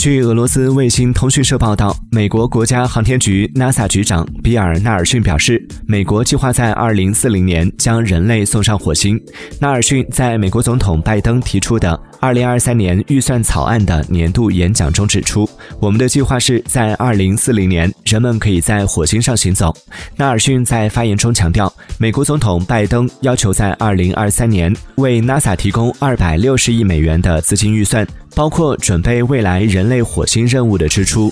据俄罗斯卫星通讯社报道，美国国家航天局 NASA 局长比尔·纳尔逊表示，美国计划在2040年将人类送上火星。纳尔逊在美国总统拜登提出的2023年预算草案的年度演讲中指出：“我们的计划是在2040年，人们可以在火星上行走。”纳尔逊在发言中强调，美国总统拜登要求在2023年为 NASA 提供260亿美元的资金预算。包括准备未来人类火星任务的支出。